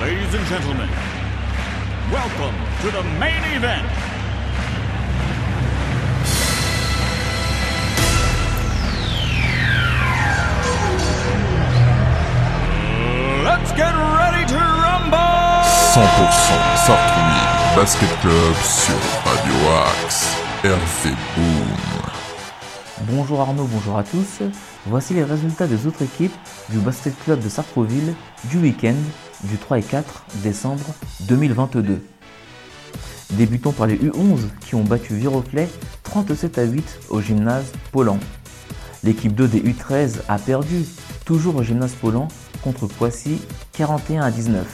Ladies and gentlemen, welcome to the main event. Let's get ready to rumble! 100% Sartrouville Basket Club sur Radio Axe. RV Boom. Bonjour Arnaud, bonjour à tous. Voici les résultats des autres équipes du Basket Club de Sartreville du week-end du 3 et 4 décembre 2022. Débutons par les U11 qui ont battu Viroflay 37 à 8 au gymnase Poland. L'équipe 2 des U13 a perdu, toujours au gymnase Poland, contre Poissy 41 à 19.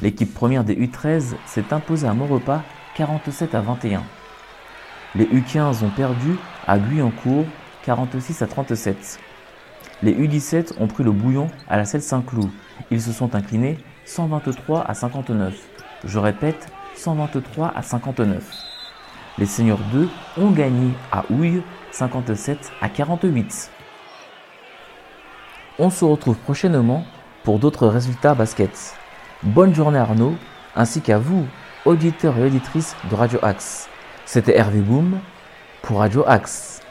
L'équipe première des U13 s'est imposée à Maurepas 47 à 21. Les U15 ont perdu à Guyancourt 46 à 37. Les U17 ont pris le bouillon à la Selle Saint-Cloud. Ils se sont inclinés 123 à 59. Je répète, 123 à 59. Les seniors 2 ont gagné à Houille 57 à 48. On se retrouve prochainement pour d'autres résultats basket. Bonne journée Arnaud, ainsi qu'à vous, auditeurs et auditrices de Radio Axe. C'était Hervé Boom pour Radio Axe.